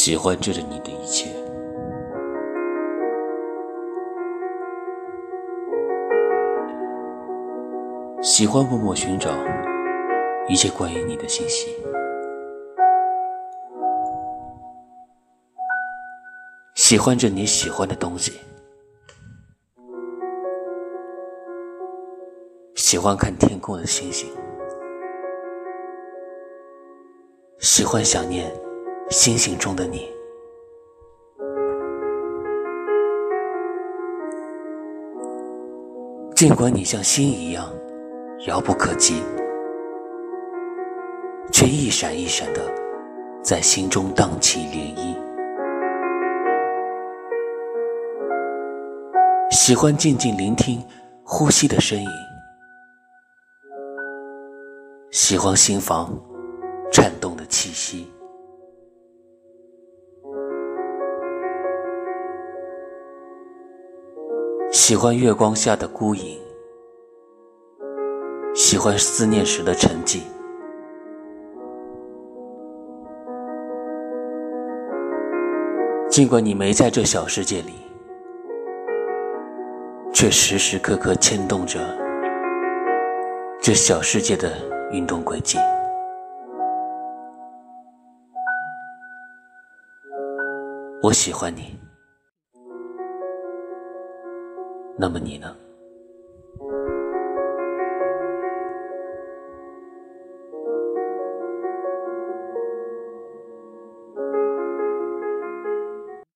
喜欢着你的一切，喜欢默默寻找一切关于你的信息，喜欢着你喜欢的东西，喜欢看天空的星星，喜欢想念。星星中的你，尽管你像星一样遥不可及，却一闪一闪的在心中荡起涟漪。喜欢静静聆听呼吸的声音，喜欢心房颤动的气息。喜欢月光下的孤影，喜欢思念时的沉寂。尽管你没在这小世界里，却时时刻刻牵动着这小世界的运动轨迹。我喜欢你。那么你呢？